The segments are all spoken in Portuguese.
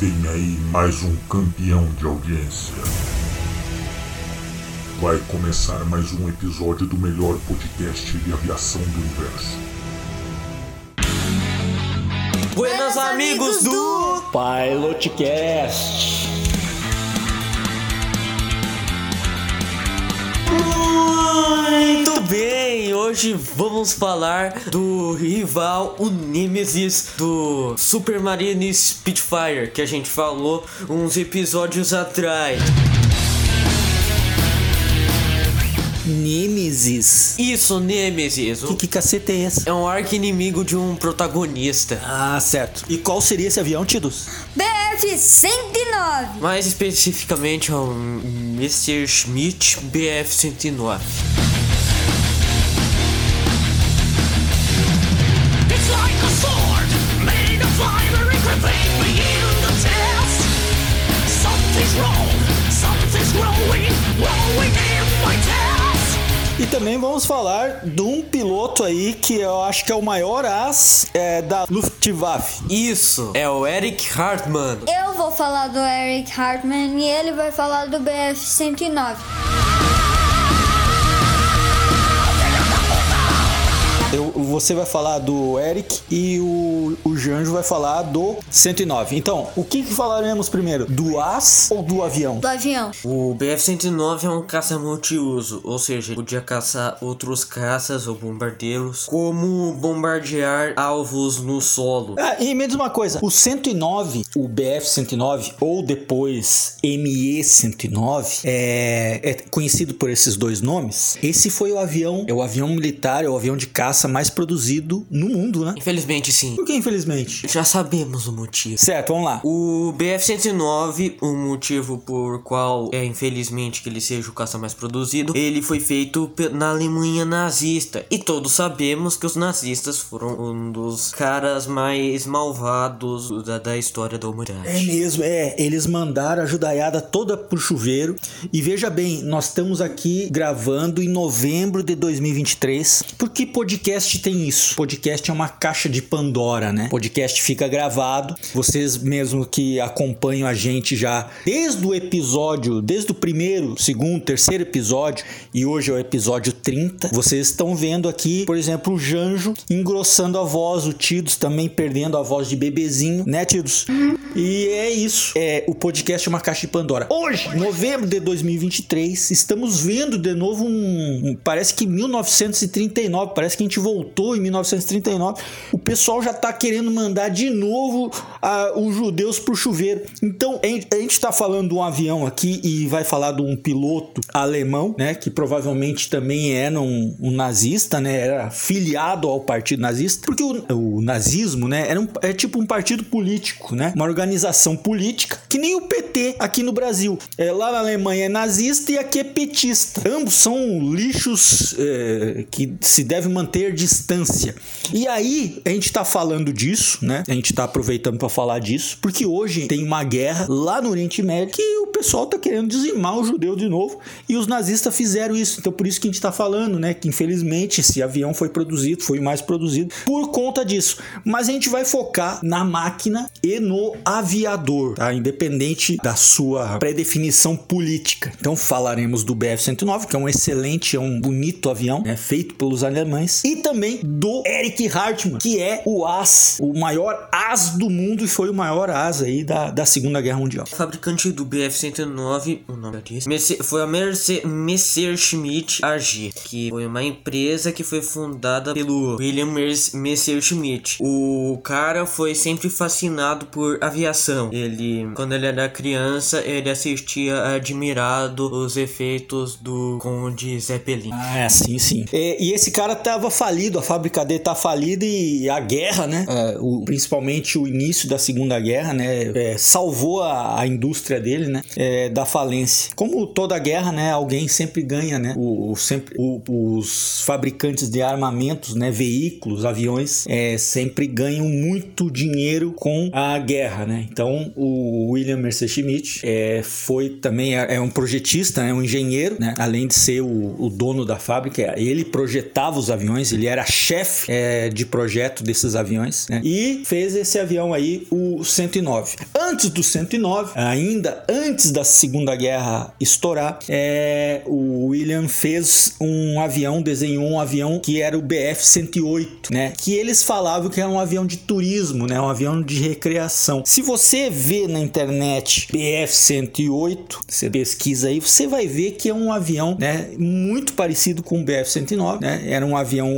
Vem aí mais um campeão de audiência. Vai começar mais um episódio do melhor podcast de aviação do universo. Buenos amigos do Pilotcast. Muito bem, hoje vamos falar do rival, o Nemesis do Supermarine Spitfire, que a gente falou uns episódios atrás. Nemesis. Isso, Nemesis. Que, que cacete é esse? É um arco inimigo de um protagonista. Ah, certo. E qual seria esse avião, Tidus? BF-109. Mais especificamente é o Mr. Schmidt BF-109. Também vamos falar de um piloto aí que eu acho que é o maior as é, da Luftwaffe. Isso, é o Eric Hartmann. Eu vou falar do Eric Hartman e ele vai falar do BF-109. Você vai falar do Eric e o, o Janjo vai falar do 109. Então, o que, que falaremos primeiro? Do as ou do avião? Do avião. O BF-109 é um caça multiuso, ou seja, ele podia caçar outros caças ou bombardeiros, como bombardear alvos no solo. Ah, e me diz uma coisa, o 109, o BF-109 ou depois ME-109 é, é conhecido por esses dois nomes. Esse foi o avião, é o avião militar, é o avião de caça mais produzido no mundo, né? Infelizmente, sim. Por que infelizmente? Já sabemos o motivo. Certo, vamos lá. O BF-109, o motivo por qual é infelizmente que ele seja o caça mais produzido, ele foi feito na Alemanha nazista. E todos sabemos que os nazistas foram um dos caras mais malvados da, da história da humanidade. É mesmo, é. Eles mandaram a judaiada toda pro chuveiro. E veja bem, nós estamos aqui gravando em novembro de 2023. Porque podcast tem isso? Podcast é uma caixa de Pandora, né? Podcast fica gravado. Vocês mesmo que acompanham a gente já desde o episódio, desde o primeiro, segundo, terceiro episódio, e hoje é o episódio 30, vocês estão vendo aqui, por exemplo, o Janjo engrossando a voz, o Tidos também perdendo a voz de bebezinho, né, Tidos? E é isso. É, o podcast é uma caixa de Pandora. Hoje, novembro de 2023, estamos vendo de novo um, um- parece que 1939, parece que a gente voltou em 1939. O pessoal já tá querendo mandar de novo os judeus pro chuveiro. Então, a gente- a gente tá falando de um avião aqui e vai falar de um piloto alemão, né, que provavelmente também era um, um nazista, né, era filiado ao partido nazista, porque o, o nazismo, né, era um, é tipo um partido político, né, uma organização política que nem o PT aqui no Brasil. É, lá na Alemanha é nazista e aqui é petista. Ambos são lixos é, que se deve manter distância. E aí, a gente tá falando disso, né? A gente tá aproveitando para falar disso, porque hoje tem uma guerra lá no Oriente Médio que o pessoal tá querendo dizimar o judeu de novo e os nazistas fizeram isso. Então, por isso que a gente tá falando, né? Que infelizmente esse avião foi produzido, foi mais produzido por conta disso. Mas a gente vai focar na máquina e no aviador, tá? Independente da sua pré-definição política. Então, falaremos do BF-109, que é um excelente, é um bonito avião, né? Feito pelos alemães. E também do Eric Hartmann, que é o as, o maior as do mundo e foi o maior as aí da, da Segunda Guerra Mundial. O fabricante do BF-109, o nome disso, Merce- foi a Messerschmitt AG, que foi uma empresa que foi fundada pelo William Messerschmitt. O cara foi sempre fascinado por aviação. Ele, quando ele era criança, ele assistia admirado os efeitos do Conde Zeppelin. Ah, é, sim, sim. É, e esse cara tava falido, a fábrica dele tá falida e a guerra, né? é, o- principalmente o início da Segunda Guerra, né? é, salvou a, a indústria dele, né? é, da falência. Como toda guerra, né? Alguém sempre ganha, né? O, o- sempre, o- os fabricantes de armamentos, né? Veículos, aviões, é, sempre ganham muito dinheiro com a guerra, né? Então, o William Messerschmitt é, foi também é, é um projetista, é um engenheiro, né? Além de ser o, o dono da fábrica, ele projetava os aviões, ele ele era chefe é, de projeto desses aviões, né? E fez esse avião aí, o 109. Antes do 109, ainda antes da Segunda Guerra estourar, é, o William fez um avião, desenhou um avião que era o BF-108, né? Que eles falavam que era um avião de turismo, né? Um avião de recreação. Se você vê na internet BF-108, você pesquisa aí, você vai ver que é um avião, né? Muito parecido com o BF-109, né? Era um avião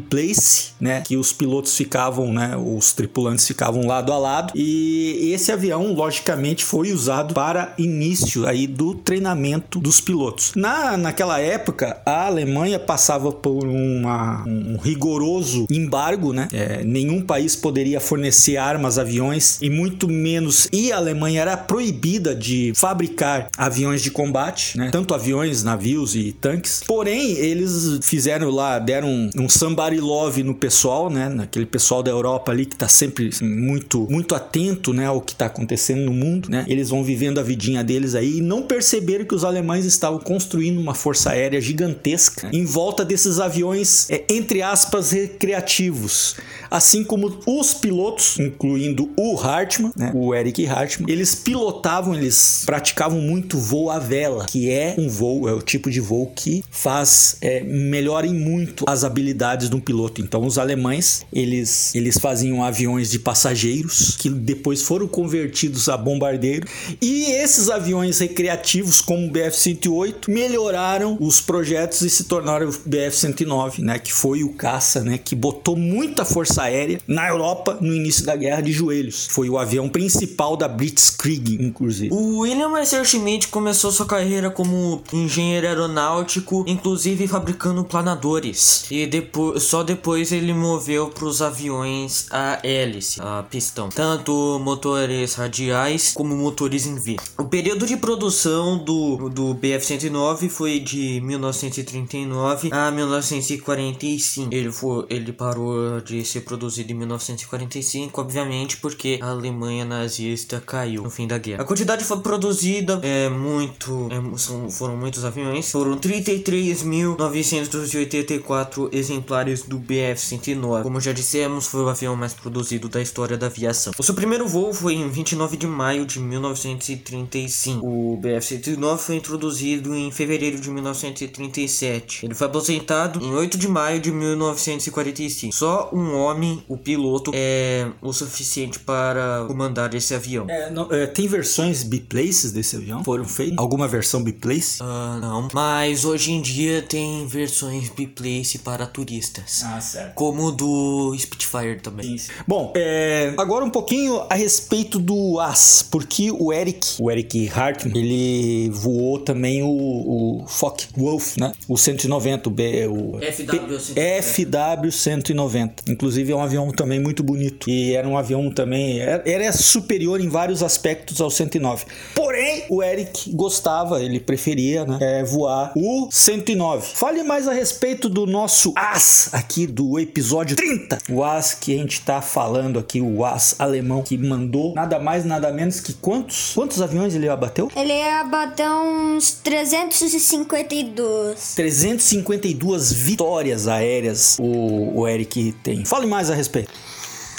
biplace, né? Que os pilotos ficavam, né? Os tripulantes ficavam lado a lado. E esse avião, logicamente, foi usado para início aí do treinamento dos pilotos. Na, naquela época, a Alemanha passava por uma, um rigoroso embargo, né? É, nenhum país poderia fornecer armas, aviões e muito menos. E a Alemanha era proibida de fabricar aviões de combate, né? Tanto aviões, navios e tanques. Porém, eles fizeram lá, deram um, um somebody love no pessoal, né? Naquele pessoal da Europa ali que tá sempre muito, muito atento, né? Ao que tá acontecendo no mundo, né? Eles vão vivendo a vidinha deles aí e não perceberam que os alemães estavam construindo uma força aérea gigantesca em volta desses aviões, é, entre aspas, recreativos. Assim como os pilotos, incluindo o Hartmann, né? O Eric Hartmann, eles pilotavam, eles praticavam muito voo à vela, que é um voo, é o tipo de voo que faz, é, melhora em muito as habilidades de um piloto. Então, os alemães, eles, eles faziam aviões de passageiros que depois foram convertidos a bombardeiro e esses aviões recreativos como o BF-108 melhoraram os projetos e se tornaram o BF-109, né, que foi o caça, né, que botou muita força aérea na Europa no início da guerra de joelhos. Foi o avião principal da Blitzkrieg, inclusive. O William Messerschmitt começou sua carreira como engenheiro aeronáutico, inclusive fabricando planadores. E depois, só depois ele moveu para os aviões a hélice, a pistão, tanto motores radiais como motores em V. O período de produção do, do BF-109 foi de 1939 a 1945. Ele, foi, ele parou de ser produzido em 1945, obviamente, porque a Alemanha nazista caiu no fim da guerra. A quantidade foi produzida é muito, é, são, foram muitos aviões, foram 33.984 exemplares do BF-109. Como já dissemos, foi o avião mais produzido da história da aviação. O seu primeiro voo foi em 29 de maio de 1935. O BF-109 foi introduzido em fevereiro de 1937. Ele foi aposentado em 8 de maio de 1945. Só um homem, o piloto, é o suficiente para comandar esse avião. É, não- é, tem versões biplaces desse avião? Foram feitas? Alguma versão biplace? Ah, não. Mas hoje em dia tem versões biplace para turistas. Ah, certo. Como o do Spitfire também. Bom, é, agora um pouquinho a respeito do As, porque o Eric, o Eric Hartmann, ele voou também o, o Focke-Wulf, né? O 190, o, B, o FW-190. FW-190. Inclusive é um avião também muito bonito e era um avião também era, era superior em vários aspectos ao 109. Porém, o Eric gostava, ele preferia, né, é, voar o 109. Fale mais a respeito do nosso As aqui do episódio 30. O As que a gente tá falando aqui, o As alemão que mandou nada mais nada menos que quantos quantos aviões ele abateu? Ele ia bater uns 352. 352 vitórias aéreas o, o Eric tem. Fale mais a respeito.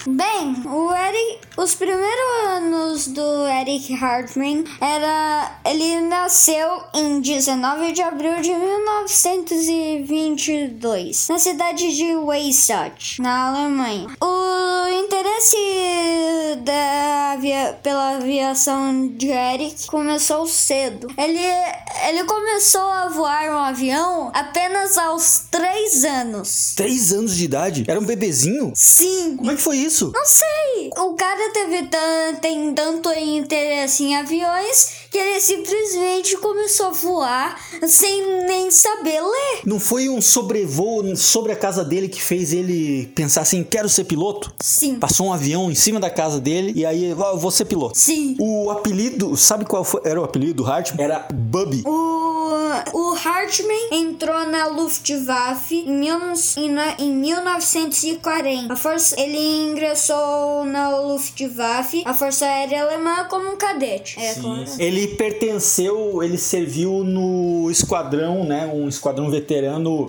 Bem, o Eric, os primeiros anos do Eric Hartmann era. Ele nasceu em 19 de abril de 1922, na cidade de Weissach, na Alemanha. O interesse da avia, pela aviação de Eric começou cedo. Ele, ele começou a voar um avião apenas aos 3 anos. Três anos de idade? Era um bebezinho? Sim, Como é que foi isso? Não sei. O cara teve tem tanto interesse em aviões que ele simplesmente começou a voar sem nem saber ler. Não foi um sobrevoo sobre a casa dele que fez ele pensar assim, quero ser piloto? Sim. Passou um avião em cima da casa dele e aí, "Ah, eu vou ser piloto. Sim. O apelido, sabe qual foi- era o apelido do Hartman? Era Bubby. O o Hartmann entrou na Luftwaffe em, mil, em, em 1940. A força, ele ingressou na Luftwaffe, a Força Aérea Alemã, como um cadete. É, como- Ele pertenceu, ele serviu no esquadrão, né? Um esquadrão veterano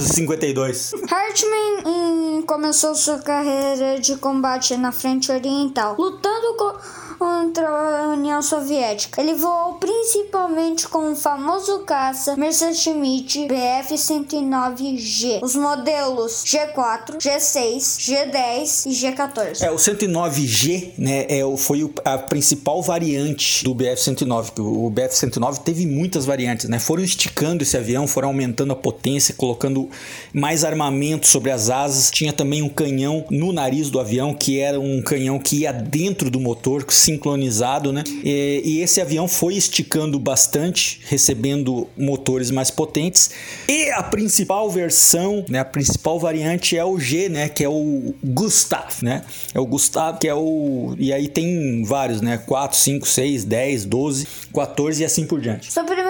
52. Hartmann hum, começou sua carreira de combate na frente oriental, lutando co- contra a União Soviética. Ele voou principalmente com o famoso caça Messerschmitt Bf-109G, os modelos G4, G6, G10 e G14. É, o 109G, né, é, foi a principal variante do BF-109. que O BF-109 teve muitas variantes, né? Foram esticando esse avião, foram aumentando a potência, colocando mais armamento sobre as asas. Tinha também um canhão no nariz do avião, que era um canhão que ia dentro do motor, sincronizado, né? E, e esse avião foi esticando bastante, recebendo motores mais potentes. E a principal versão, né, a principal variante é o G, né, que é o Gustav, né? É o Gustav, que é o e aí tem vários, né? 4, 5, 6, 10, 12, 14 e assim por diante. Primeira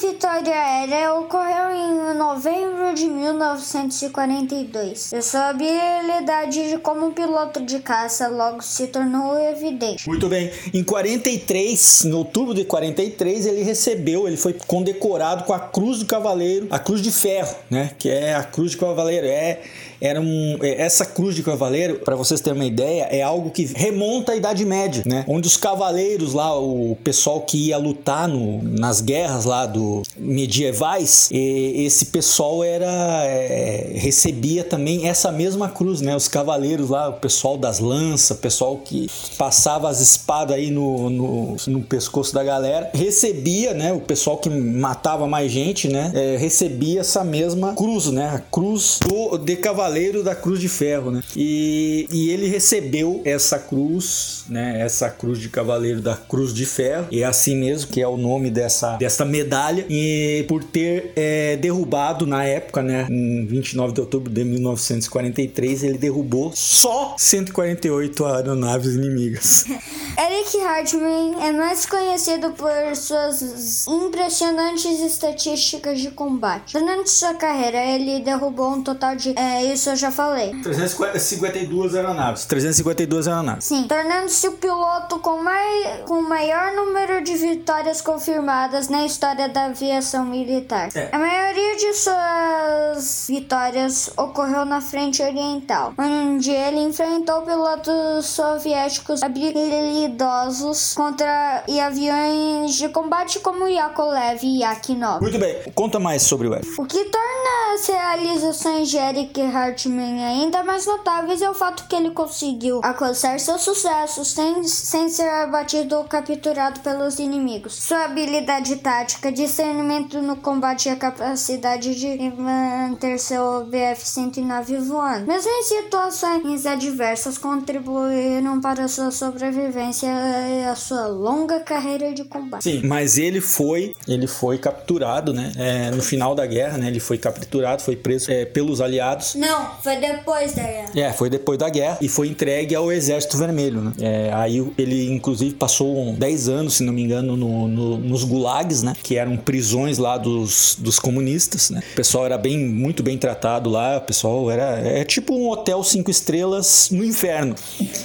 vitória aérea ocorreu em novembro de 1942. E sua habilidade de- como piloto de caça logo se tornou evidente. Muito bem. Em 43, em outubro de 43, ele recebeu, ele foi condecorado com a Cruz do Cavaleiro, a Cruz de Ferro, né? Que é a Cruz de Cavaleiro. É, era um, é, essa Cruz de Cavaleiro, para vocês terem uma ideia, é algo que remonta à Idade Média, né? Onde os cavaleiros lá, o pessoal que ia lutar no, nas guerras lá do medievais, esse pessoal era é, recebia também essa mesma cruz, né? Os cavaleiros lá, o pessoal das lanças, o pessoal que passava as espadas aí no, no, no pescoço da galera, recebia, né? O pessoal que matava mais gente, né? é, recebia essa mesma cruz, né? A cruz do de cavaleiro da cruz de ferro, né? E, e ele recebeu essa cruz, né? Essa cruz de cavaleiro da cruz de ferro, e é assim mesmo que é o nome dessa, dessa medalha, e por ter é, derrubado na época, né? Em 29 de outubro de 1943, ele derrubou só 148 aeronaves inimigas. Eric Hartmann é mais conhecido por suas impressionantes estatísticas de combate. Durante sua carreira, ele derrubou um total de. É, isso eu já falei. 352 aeronaves. 352 aeronaves. Sim, tornando-se o piloto com, mai, com o maior número de vitórias confirmadas na história da aviação militar. É. A maioria de suas vitórias ocorreu na frente oriental, onde ele enfrentou pilotos soviéticos habilidosos contra e aviões de combate como Yakolev e Yak-9. Muito bem, conta mais sobre o F. O que torna as realizações de Eric Hartmann ainda mais notáveis é o fato que ele conseguiu alcançar seus sucessos sem, sem ser abatido ou capturado pelos inimigos. Sua habilidade tática, discernimento no combate e a capacidade de manter seu BF-109 voando, mesmo em situações adversas, contribuíram para sua sobrevivência e a sua longa carreira de combate. Sim, mas ele foi, ele foi capturado, né? é, no final da guerra, né? Ele foi capturado, foi preso é, pelos aliados. Não, foi depois da guerra. É, foi depois da guerra e foi entregue ao Exército Vermelho, né? É, aí ele, inclusive, passou 10 anos, se não me engano, no- no- nos gulags, né? Que eram prisões lá dos, dos comunistas, né? O pessoal era bem, muito bem tratado lá, o pessoal era... É tipo um hotel cinco estrelas no inferno.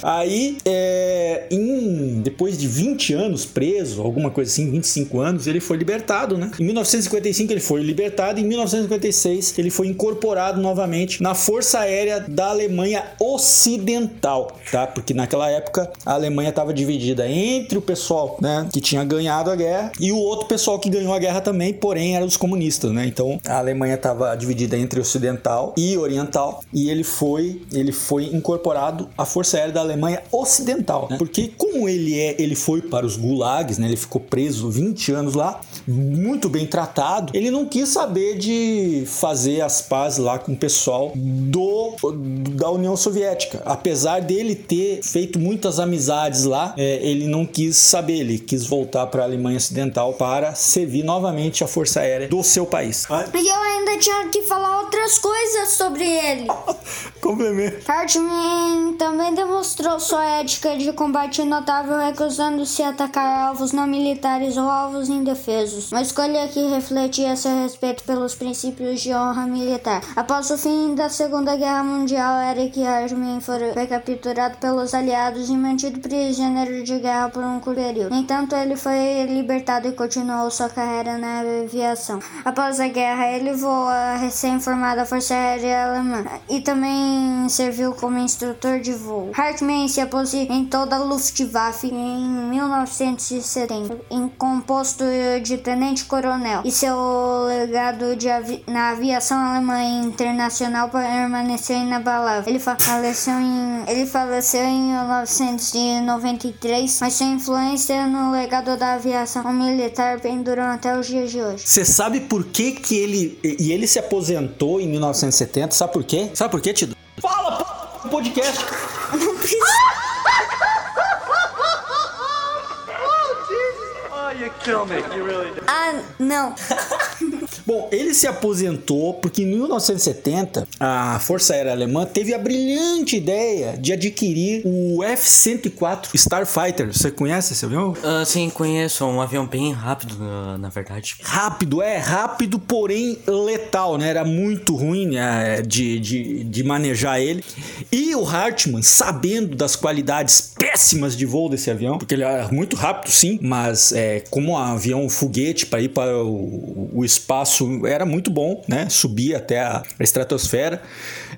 Aí, é, em, depois de 20 anos preso, alguma coisa assim, 25 anos, ele foi libertado, né? Em 1955 ele foi libertado, em 1956 ele foi incorporado novamente na Força Aérea da Alemanha Ocidental, tá? Porque naquela época a Alemanha estava dividida entre o pessoal, né, que tinha ganhado a guerra e o outro pessoal que ganhou a guerra também, porém eram os comunistas, né? Então a Alemanha estava dividida entre ocidental e oriental e ele foi, ele foi incorporado à Força Aérea da Alemanha Ocidental, né? Porque como ele é, ele foi para os gulags, né? Ele ficou preso 20 anos lá, muito bem tratado. Ele não quis saber de fazer as pazes lá com o pessoal do da União Soviética. Apesar dele ter feito muitas amizades lá, é, ele não quis saber. Ele quis voltar para a Alemanha Ocidental para servir novamente a Força Aérea do seu país. E eu ainda tinha que falar outras coisas sobre ele. Complemento. Hartmann também demonstrou sua ética de combate notável, recusando-se a atacar alvos não militares ou alvos indefesos. uma escolha que refletia seu respeito pelos princípios de honra militar. Após o fim da Segunda Guerra Mundial, Eric Hartmann foi, foi capturado pelos aliados e mantido prisioneiro de guerra por um curto período. No entanto, ele foi libertado e continuou sua carreira na aviação. Após a guerra, ele voou a recém-formada Força Aérea Alemã e também serviu como instrutor de voo. Hartmann se aposentou da Luftwaffe em 1970, em composto de tenente-coronel, e seu legado avi na aviação alemã internacional permaneceu inabalável. Ele faleceu em, ele faleceu em 1993, mas sua influência no legado da aviação militar penduram até os dias de hoje. Você sabe por que que ele... E ele se aposentou em 1970, sabe por quê? Sabe por quê, Tido? Fala, p... podcast! Não precisa. Ah, não. Bom, ele se aposentou porque em 1970 a Força Aérea Alemã teve a brilhante ideia de adquirir o F-104 Starfighter. Você conhece esse avião? Ah, sim, conheço. É um avião bem rápido, na, na verdade. Rápido, é rápido, porém letal, né? Era muito ruim né, de, de, de manejar ele. E o Hartmann, sabendo das qualidades péssimas de voo desse avião, porque ele era muito rápido, sim, mas é, como um avião foguete para ir para o, o espaço era muito bom, né? Subia até a, a estratosfera.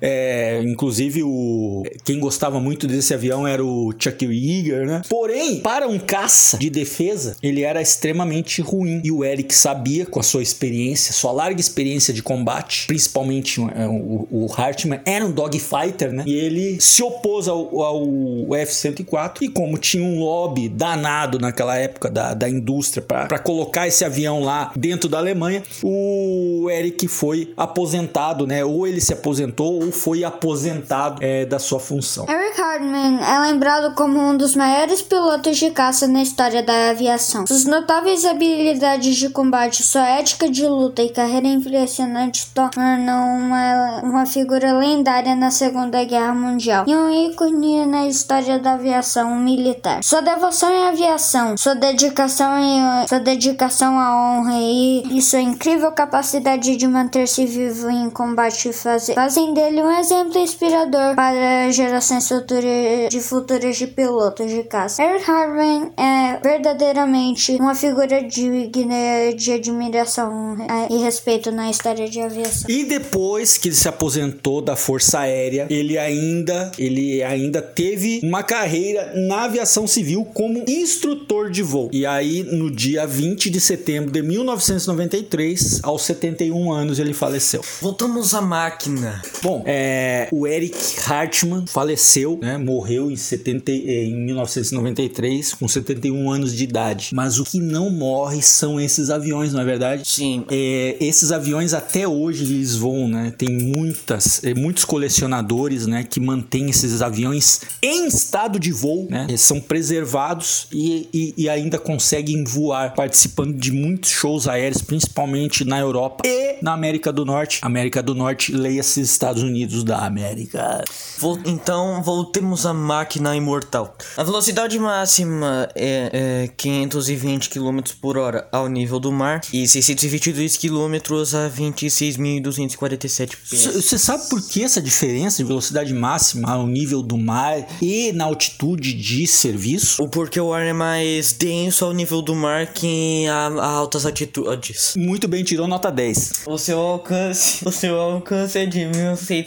É, inclusive, o, quem gostava muito desse avião era o Chuck Yeager, né? Porém, para um caça de defesa, ele era extremamente ruim. E o Eric sabia, com a sua experiência, sua larga experiência de combate, principalmente é, o, o Hartman, era um dogfighter, né? E ele se opôs ao, ao F-104. E como tinha um lobby danado naquela época da, da indústria para colocar esse avião lá dentro da Alemanha, o Eric foi aposentado, né? Ou ele se aposentou foi aposentado é, da sua função. Eric Hartmann é lembrado como um dos maiores pilotos de caça na história da aviação. Suas notáveis habilidades de combate, sua ética de luta e carreira impressionante tornam uma, uma figura lendária na Segunda Guerra Mundial e um ícone na história da aviação militar. Sua devoção à aviação, sua dedicação, e, sua dedicação à honra e, e sua incrível capacidade de manter-se vivo em combate faz, fazem dele um exemplo inspirador para gerações futuras de futuros de pilotos de caça. Eric Harvey é verdadeiramente uma figura digna de admiração é, e respeito na história de aviação. E depois que ele se aposentou da Força Aérea, ele ainda, ele ainda teve uma carreira na aviação civil como instrutor de voo. E aí, no dia 20 de setembro de 1993, aos 71 anos, ele faleceu. Voltamos à máquina. Bom, é, o Eric Hartmann faleceu, né, morreu em, 70, eh, em 1993, com 71 anos de idade. Mas o que não morre são esses aviões, não é verdade? Sim. É, esses aviões até hoje eles voam, né? Tem muitas, é, muitos colecionadores, né, que mantêm esses aviões em estado de voo, né? Eles são preservados e, e, e ainda conseguem voar, participando de muitos shows aéreos, principalmente na Europa e na América do Norte. América do Norte, leia-se Estados Unidos da América. Vol- então, voltemos à máquina imortal. A velocidade máxima é, é 520 km por hora ao nível do mar e 622 km a 26.247 pés. Você sabe por que essa diferença de velocidade máxima ao nível do mar e na altitude de serviço? O porque o ar é mais denso ao nível do mar que a, a altas altitudes. Muito bem, tirou nota 10. O seu alcance, o seu alcance é de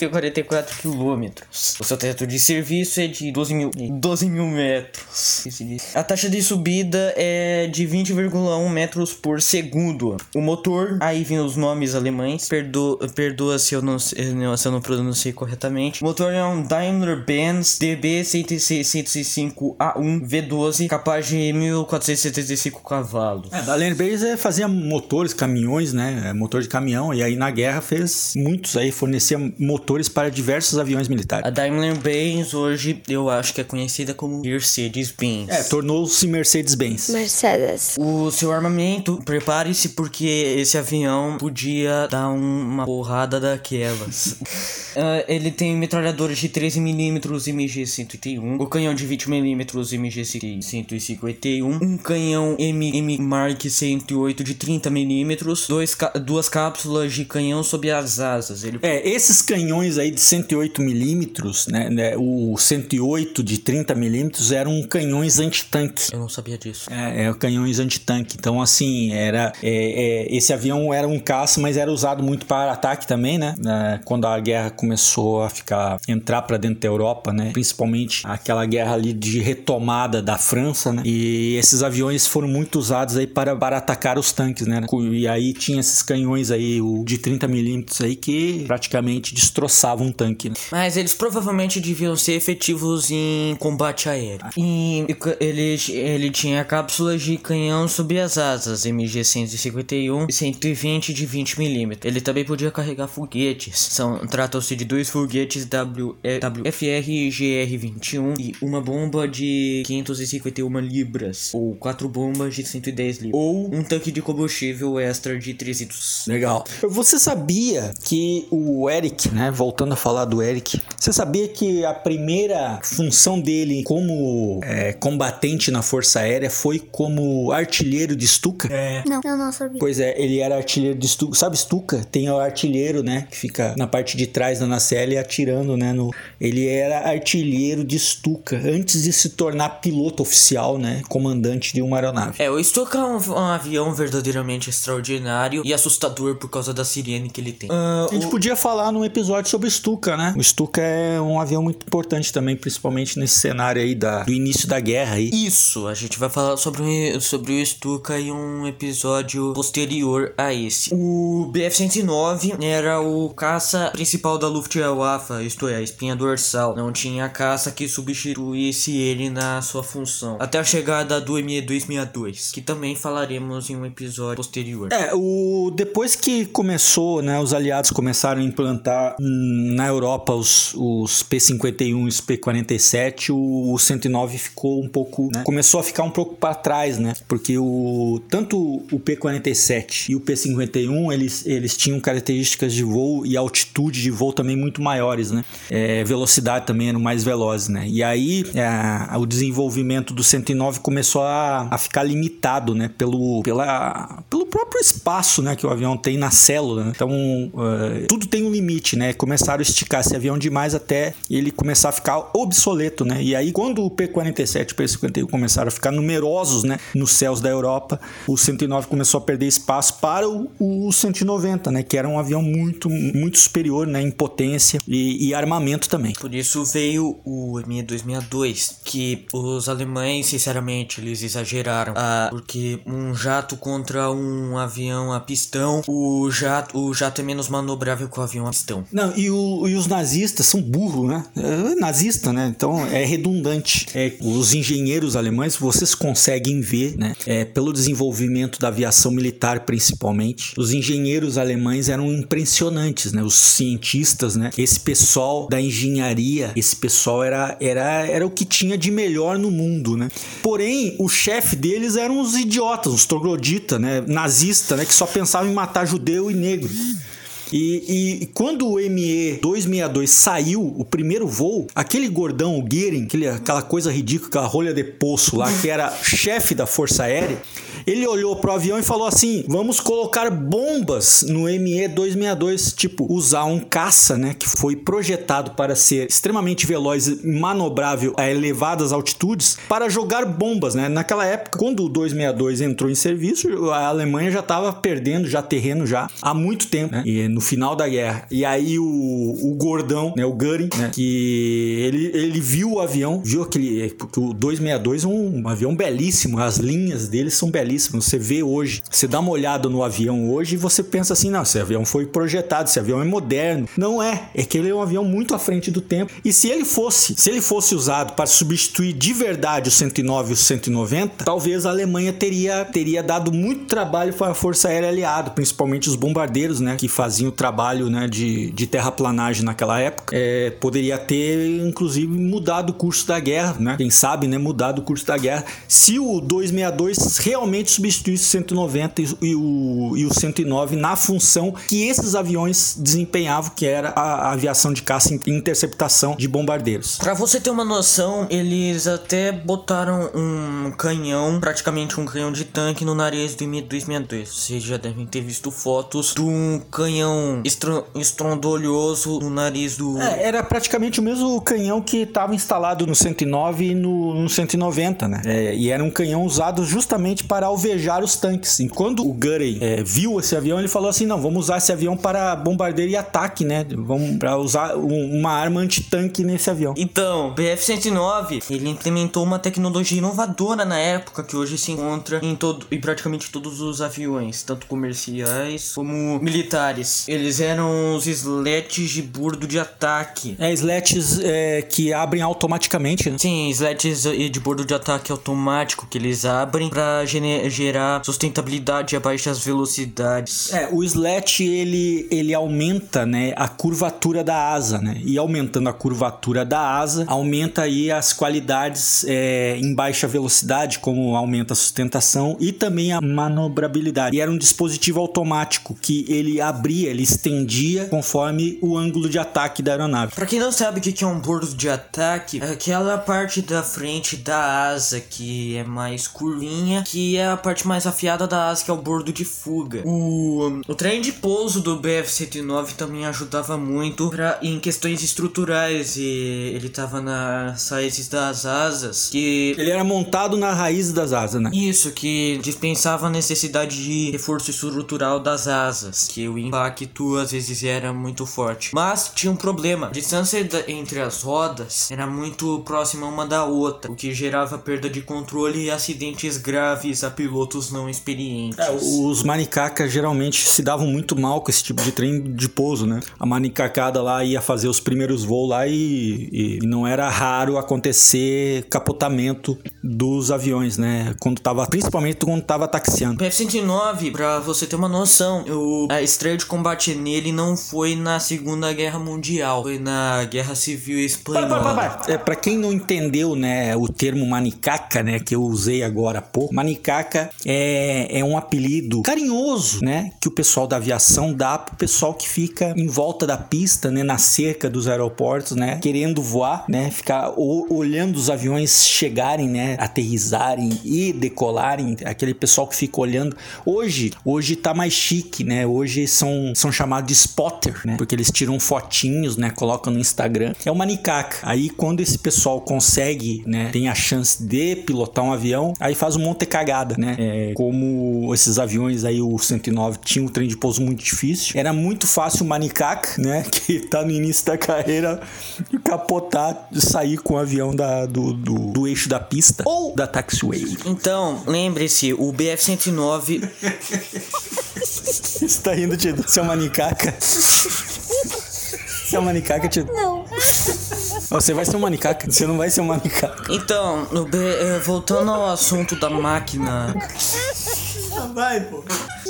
1.144 quilômetros. O seu teto de serviço é de 12 mil, 12 mil metros. A taxa de subida é de 20,1 metros por segundo. O motor, aí vem os nomes alemães. Perdo, perdoa se eu não, se eu não pronunciei corretamente. O motor é um Daimler-Benz DB105A1 V12, capaz de 1.475 cavalos. É, da Land é, fazia motores, caminhões, né? Motor de caminhão. E aí na guerra fez muitos aí, fornecia mo- motores para diversos aviões militares. A Daimler-Benz hoje eu acho que é conhecida como Mercedes-Benz. É, tornou-se Mercedes-Benz. Mercedes. O seu armamento, prepare-se porque esse avião podia dar um- uma porrada daquelas. Ah, ele tem metralhadores de 13mm MG-101, o canhão de 20mm MG-151, um canhão MM Mark 108 de 30mm, dois ca- duas cápsulas de canhão sob as asas. Ele É, esses canhões aí de 108 milímetros, né, né, o 108 de 30 milímetros eram canhões antitanque. Eu não sabia disso. É, é, canhões antitanque. Então, assim, era. é, é, esse avião era um caça, mas era usado muito para ataque também, né? Quando a guerra começou a ficar. entrar para dentro da Europa, né? Principalmente aquela guerra ali de retomada da França, né? E esses aviões foram muito usados aí para, para atacar os tanques, né? E aí tinha esses canhões aí, o de 30 milímetros aí, que praticamente destroçavam um tanque. Né? Mas eles provavelmente deviam ser efetivos em combate aéreo. E ele, ele tinha cápsulas de canhão sob as asas, MG-151 e 120 de 20mm. Ele também podia carregar foguetes. São Tratam-se de dois foguetes WFR e GR-21 e uma bomba de 551 libras, ou quatro bombas de 110 libras, ou um tanque de combustível extra de 300 Legal. Você sabia que o Eric, né? Voltando a falar do Eric, você sabia que a primeira função dele como é, combatente na Força Aérea foi como artilheiro de Stuka? É. Não, eu não sabia. Pois é, ele era artilheiro de Stuka. Sabe Stuka? Tem o artilheiro, né? Que fica na parte de trás da nacelle atirando, né? No... Ele era artilheiro de Stuka antes de se tornar piloto oficial, né? Comandante de uma aeronave. É, o Stuka é um, um avião verdadeiramente extraordinário e assustador por causa da sirene que ele tem. Ah, A gente o- podia falar num episódio sobre o Stuka, né? O Stuka é um avião muito importante também, principalmente nesse cenário aí da, do início da guerra aí. Isso, a gente vai falar sobre, o- sobre o Stuka em um episódio posterior a esse. O BF-109 era o caça principal da Luftwaffe, isto é, a espinha dorsal. Não tinha caça que substituísse ele na sua função. Até a chegada do ME-262, que também falaremos em um episódio posterior. É, o, depois que começou, né, os aliados começaram a implantar na Europa os, os P-51 e os P-47, o, o 109 ficou um pouco, né, começou a ficar um pouco para trás, né, porque o, tanto o P-47 e o P-51, eles, eles tinham características de voo e altitude de voo também muito maiores, né, é, velocidade também eram mais velozes, né, e aí é, o desenvolvimento do 109 começou a, a ficar limitado, né, pelo, pela, pelo próprio espaço, né, que o avião tem na célula. né? Então, eh, tudo tem um limite, né? Começaram a esticar esse avião demais até ele começar a ficar obsoleto, né? E aí, quando o P-47 e o P-51 começaram a ficar numerosos, né, nos céus da Europa, o 109 começou a perder espaço para o, o 190, né, que era um avião muito, muito superior, né, em potência e, e armamento também. Por isso veio o ME-262, que os alemães, sinceramente, eles exageraram. Ah, porque um jato contra um avião a pistão, o jato, o jato é menos manobrável que o avião a pistão. Não, e, o- e os nazistas são burros, né? É nazista, né? Então é redundante. É, os engenheiros alemães, vocês conseguem ver, né? É, pelo desenvolvimento da aviação militar, principalmente, os engenheiros alemães eram impressionantes, né? Os cientistas, né? Esse pessoal da engenharia, esse pessoal era, era, era o que tinha de melhor no mundo, né? Porém, o chefe deles eram os idiotas, os trogloditas, né? Nazista, né? Que só pensavam em matar judeu e negro. E, e quando o ME-262 saiu, o primeiro voo, aquele gordão, o aquele, aquela coisa ridícula, aquela rolha de poço lá, que era chefe da Força Aérea, ele olhou pro avião e falou assim: vamos colocar bombas no ME-262, tipo, usar um caça, né, que foi projetado para ser extremamente veloz e manobrável a elevadas altitudes, para jogar bombas, né? Naquela época, quando o 262 entrou em serviço, a Alemanha já estava perdendo já terreno já há muito tempo, né? E no final da guerra. E aí o, o gordão, né, o Göring, né, que ele, ele viu o avião, viu aquele o 262 é um, um avião belíssimo, as linhas dele são belíssimas realíssimo. Você vê hoje, você dá uma olhada no avião hoje e você pensa assim: não, esse avião foi projetado, esse avião é moderno. Não é, é que ele é um avião muito à frente do tempo. E se ele fosse, se ele fosse usado para substituir de verdade o 109 e o 190, talvez a Alemanha teria, teria dado muito trabalho para a Força Aérea Aliada, principalmente os bombardeiros, né, que faziam o trabalho né, de, de terraplanagem naquela época. É, poderia ter, inclusive, mudado o curso da guerra, né? Quem sabe, né, mudado o curso da guerra. Se o 262 realmente substituísse o 190 e o, e o 109 na função que esses aviões desempenhavam, que era a, aviação de caça e interceptação de bombardeiros. Pra você ter uma noção, eles até botaram um canhão, praticamente um canhão de tanque no nariz do Mi-262. Vocês já devem ter visto fotos de um canhão estro- estrondolhoso no nariz do... É, era praticamente o mesmo canhão que estava instalado no 109 e no, no 190, né? É, e era um canhão usado justamente para alvejar os tanques. E quando o Guthrie é, viu esse avião, ele falou assim: não, vamos usar esse avião para bombardeio e ataque, né? Vamos para usar um- uma arma antitanque nesse avião. Então, o BF-109, ele implementou uma tecnologia inovadora na época que hoje se encontra em todo em praticamente todos os aviões, tanto comerciais como militares. Eles eram os slats de bordo de ataque. É, slats é, que abrem automaticamente, né? Sim, slats de bordo de ataque automático que eles abrem para gerar sustentabilidade a baixas velocidades. É, o slat ele, ele aumenta, né, a curvatura da asa, né? E aumentando a curvatura da asa, aumenta aí as qualidades é, em baixa velocidade, como aumenta a sustentação e também a manobrabilidade. E era um dispositivo automático que ele abria, ele estendia conforme o ângulo de ataque da aeronave. Pra quem não sabe o que que é um bordo de ataque, é aquela parte da frente da asa que é mais curvinha, que é a parte mais afiada da asa, que é o bordo de fuga. O, o trem de pouso do BF-109 também ajudava muito pra, em questões estruturais e ele tava nas raízes das asas, que Ele era montado na raiz das asas, né? isso, que dispensava a necessidade de reforço estrutural das asas, que o impacto às vezes era muito forte. Mas tinha um problema: a distância entre as rodas era muito próxima uma da outra, o que gerava perda de controle e acidentes graves a pilotos não experientes. Os manicacas geralmente se davam muito mal com esse tipo de trem de pouso, né? A manicacada lá ia fazer os primeiros voos lá e, e- e não era raro acontecer capotamento dos aviões, né? Quando tava, principalmente quando tava taxiando. O F-109, pra você ter uma noção, o- a estreia de combate nele não foi na Segunda Guerra Mundial, foi na Guerra Civil Para, Espanhola. para, para, para. É, pra quem não entendeu, né, o termo manicaca, né, que eu usei agora há pouco, manicaca é, é um apelido carinhoso, né, que o pessoal da aviação dá pro pessoal que fica em volta da pista, né, na cerca dos aeroportos, né, querendo voar, né, ficar olhando os aviões chegarem, né, aterrissarem e decolarem, aquele pessoal que fica olhando. Hoje, hoje tá mais chique, né, hoje são, são chamados de spotter, né, porque eles tiram fotinhos, né, colocam no Instagram. É uma manicaca. Aí quando esse pessoal consegue, né, tem a chance de pilotar um avião, aí faz um monte de cagada, né? É, como esses aviões aí, o 109 tinha um trem de pouso muito difícil, era muito fácil o manicaca, né, que tá no início da carreira, capotar, sair com o avião da, do, do, do eixo da pista ou da taxiway. Então, lembre-se, o BF-109 Você tá rindo, Tito? Você é manicaca? Você é uma manicaca, Tito? Não. Você vai ser uma manicaca, você não vai ser uma manicaca. Então, no B- eh, voltando ao assunto da máquina. Vai, pô.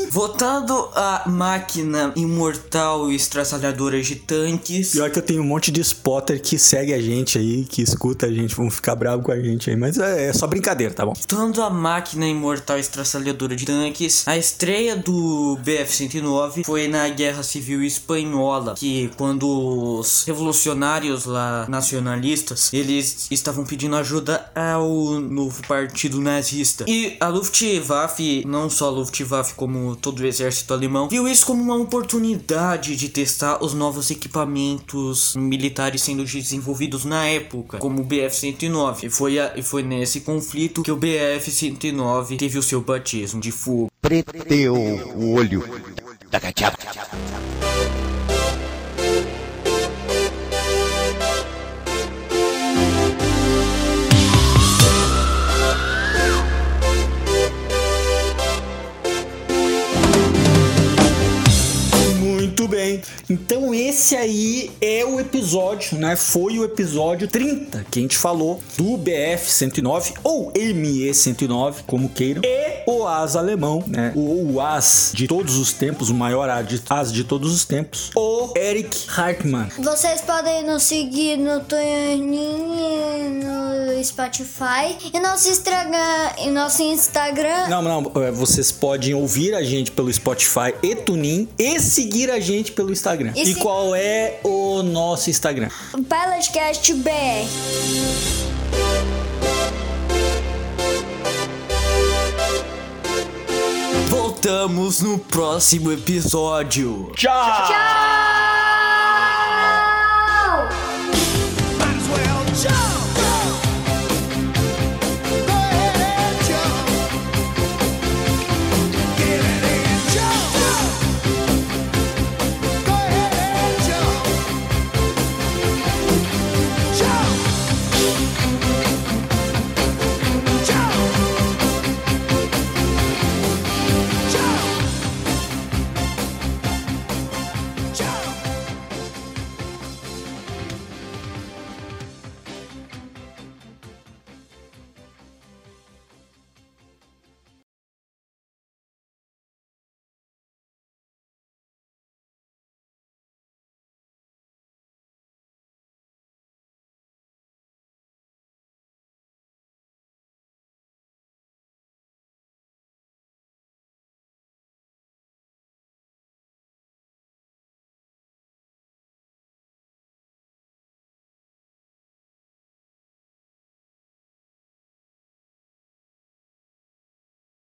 Voltando à máquina imortal e estraçalhadora de tanques. Pior que eu tenho um monte de spotter que segue a gente aí, que escuta a gente, vão ficar bravos com a gente aí. Mas é, é só brincadeira, tá bom? Voltando à máquina imortal e estraçalhadora de tanques, a estreia do BF-109 foi na Guerra Civil Espanhola, que quando os revolucionários lá nacionalistas, eles estavam pedindo ajuda ao novo partido nazista. E a Luftwaffe, não só a Luftwaffe como todo o exército alemão, viu isso como uma oportunidade de testar os novos equipamentos militares sendo desenvolvidos na época, como o BF-109. E foi, a- e foi nesse conflito que o BF-109 teve o seu batismo de fogo. Preteu o olho da cachapa. Esse aí é o episódio, né? Foi o episódio 30 que a gente falou do BF 109 ou ME 109, como queiram, e o as alemão, né? O, o as de todos os tempos, o maior as de, todos os tempos, o Eric Hartmann. Vocês podem nos seguir no Tuning, no Spotify e nosso Instagram, e nosso Instagram. Não, não, é, vocês podem ouvir a gente pelo Spotify e Tunin e seguir a gente pelo Instagram. E E, se- qual é o nosso Instagram? Pilotcast BR. Voltamos no próximo episódio. Tchau! Tchau!